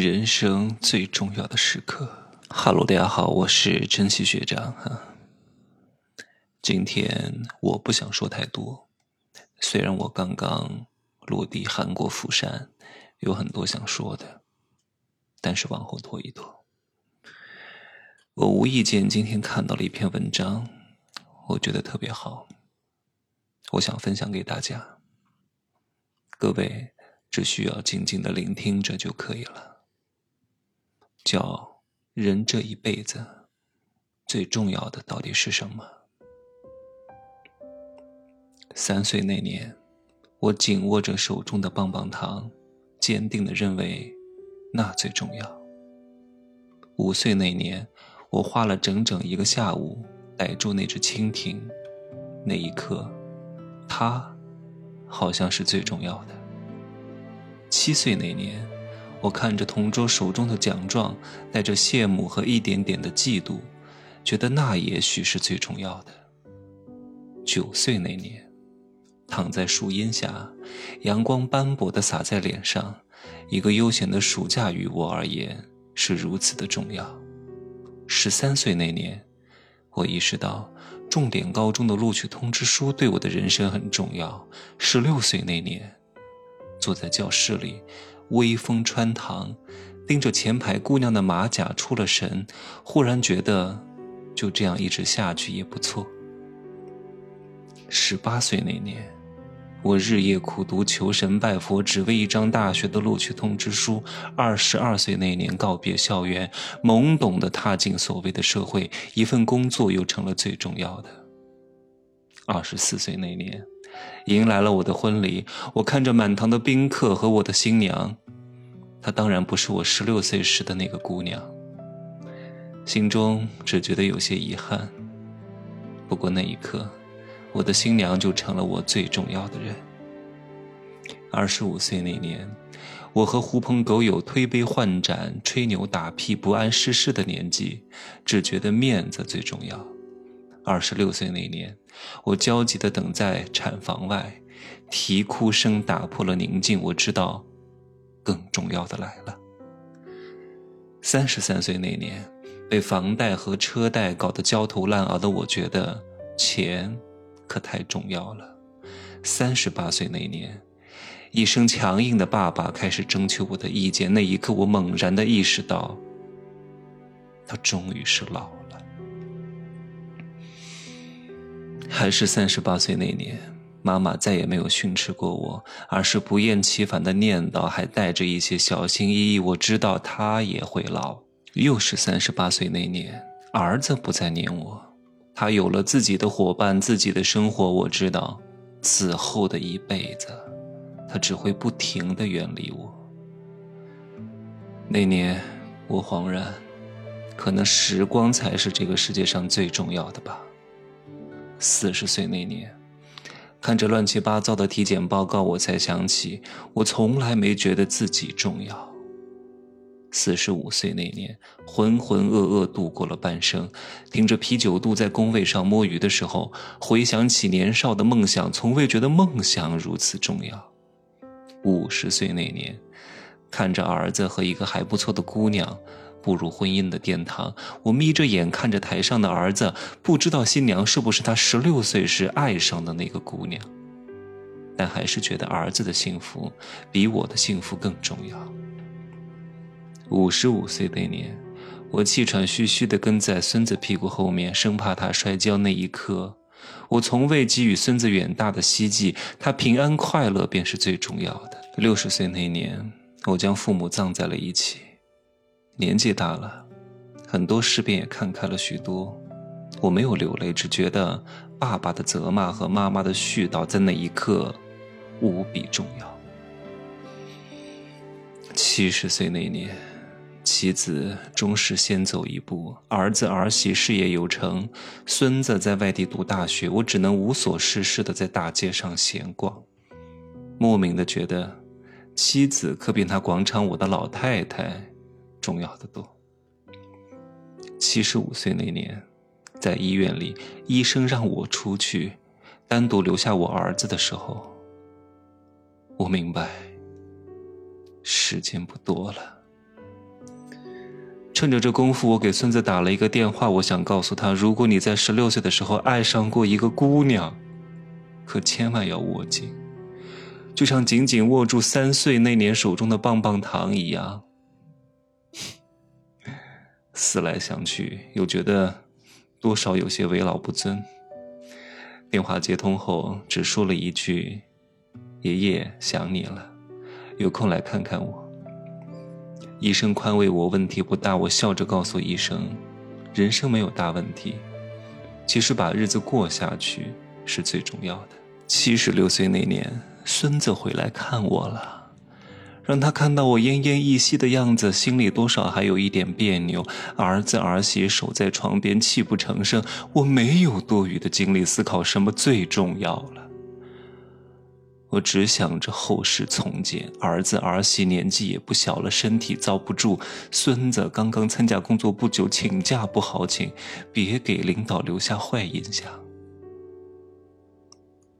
人生最重要的时刻。哈喽，大家好，我是珍惜学长哈。今天我不想说太多，虽然我刚刚落地韩国釜山，有很多想说的，但是往后拖一拖。我无意间今天看到了一篇文章，我觉得特别好，我想分享给大家。各位只需要静静的聆听着就可以了。叫人这一辈子最重要的到底是什么？三岁那年，我紧握着手中的棒棒糖，坚定的认为那最重要。五岁那年，我花了整整一个下午逮住那只蜻蜓，那一刻，它好像是最重要的。七岁那年，我看着同桌手中的奖状，带着羡慕和一点点的嫉妒，觉得那也许是最重要的。九岁那年。躺在树荫下，阳光斑驳地洒在脸上，一个悠闲的暑假于我而言是如此的重要。十三岁那年，我意识到重点高中的录取通知书对我的人生很重要。十六岁那年，坐在教室里，微风穿堂，盯着前排姑娘的马甲出了神，忽然觉得就这样一直下去也不错。十八岁那年。我日夜苦读，求神拜佛，只为一张大学的录取通知书。二十二岁那年告别校园，懵懂的踏进所谓的社会，一份工作又成了最重要的。二十四岁那年，迎来了我的婚礼。我看着满堂的宾客和我的新娘，她当然不是我十六岁时的那个姑娘，心中只觉得有些遗憾。不过那一刻。我的新娘就成了我最重要的人。二十五岁那年，我和狐朋狗友推杯换盏、吹牛打屁、不谙世事的年纪，只觉得面子最重要。二十六岁那年，我焦急地等在产房外，啼哭声打破了宁静。我知道，更重要的来了。三十三岁那年，被房贷和车贷搞得焦头烂额的我，觉得钱。可太重要了。三十八岁那年，一声强硬的“爸爸”开始征求我的意见。那一刻，我猛然的意识到，他终于是老了。还是三十八岁那年，妈妈再也没有训斥过我，而是不厌其烦的念叨，还带着一些小心翼翼。我知道他也会老。又是三十八岁那年，儿子不再念我。他有了自己的伙伴，自己的生活。我知道，此后的一辈子，他只会不停的远离我。那年，我恍然，可能时光才是这个世界上最重要的吧。四十岁那年，看着乱七八糟的体检报告，我才想起，我从来没觉得自己重要。四十五岁那年，浑浑噩噩度过了半生，顶着啤酒肚在工位上摸鱼的时候，回想起年少的梦想，从未觉得梦想如此重要。五十岁那年，看着儿子和一个还不错的姑娘步入婚姻的殿堂，我眯着眼看着台上的儿子，不知道新娘是不是他十六岁时爱上的那个姑娘，但还是觉得儿子的幸福比我的幸福更重要。五十五岁那年，我气喘吁吁地跟在孙子屁股后面，生怕他摔跤。那一刻，我从未给予孙子远大的希冀，他平安快乐便是最重要的。六十岁那年，我将父母葬在了一起。年纪大了，很多事便也看开了许多。我没有流泪，只觉得爸爸的责骂和妈妈的絮叨在那一刻无比重要。七十岁那年。妻子终是先走一步，儿子儿媳事业有成，孙子在外地读大学，我只能无所事事的在大街上闲逛，莫名的觉得，妻子可比那广场舞的老太太重要的多。七十五岁那年，在医院里，医生让我出去，单独留下我儿子的时候，我明白，时间不多了。趁着这功夫，我给孙子打了一个电话，我想告诉他：如果你在十六岁的时候爱上过一个姑娘，可千万要握紧，就像紧紧握住三岁那年手中的棒棒糖一样。思来想去，又觉得多少有些为老不尊。电话接通后，只说了一句：“爷爷想你了，有空来看看我。”医生宽慰我问题不大，我笑着告诉医生：“人生没有大问题，其实把日子过下去是最重要的。”七十六岁那年，孙子回来看我了，让他看到我奄奄一息的样子，心里多少还有一点别扭。儿子儿媳守在床边泣不成声，我没有多余的精力思考什么最重要了。我只想着后事从简，儿子儿媳年纪也不小了，身体遭不住。孙子刚刚参加工作不久，请假不好请，别给领导留下坏印象。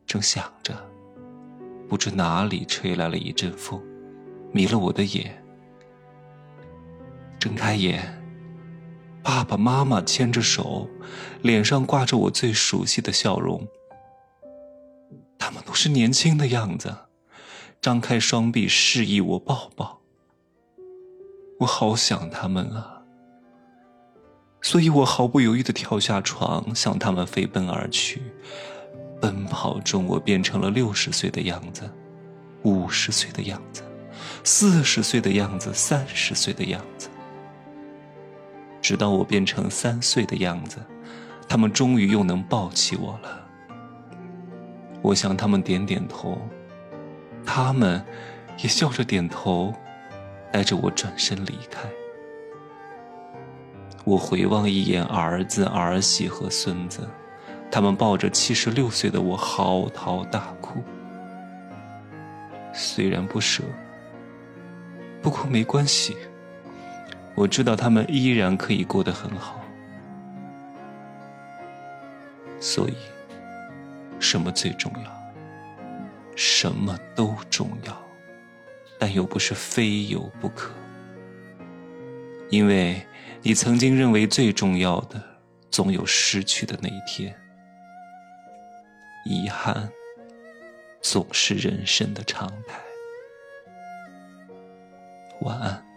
正想着，不知哪里吹来了一阵风，迷了我的眼。睁开眼，爸爸妈妈牵着手，脸上挂着我最熟悉的笑容。他们都是年轻的样子，张开双臂示意我抱抱。我好想他们啊，所以我毫不犹豫的跳下床，向他们飞奔而去。奔跑中，我变成了六十岁的样子，五十岁的样子，四十岁的样子，三十岁的样子，直到我变成三岁的样子，他们终于又能抱起我了。我向他们点点头，他们也笑着点头，带着我转身离开。我回望一眼儿子、儿媳和孙子，他们抱着七十六岁的我嚎啕大哭。虽然不舍，不过没关系，我知道他们依然可以过得很好，所以。什么最重要？什么都重要，但又不是非有不可。因为你曾经认为最重要的，总有失去的那一天。遗憾，总是人生的常态。晚安。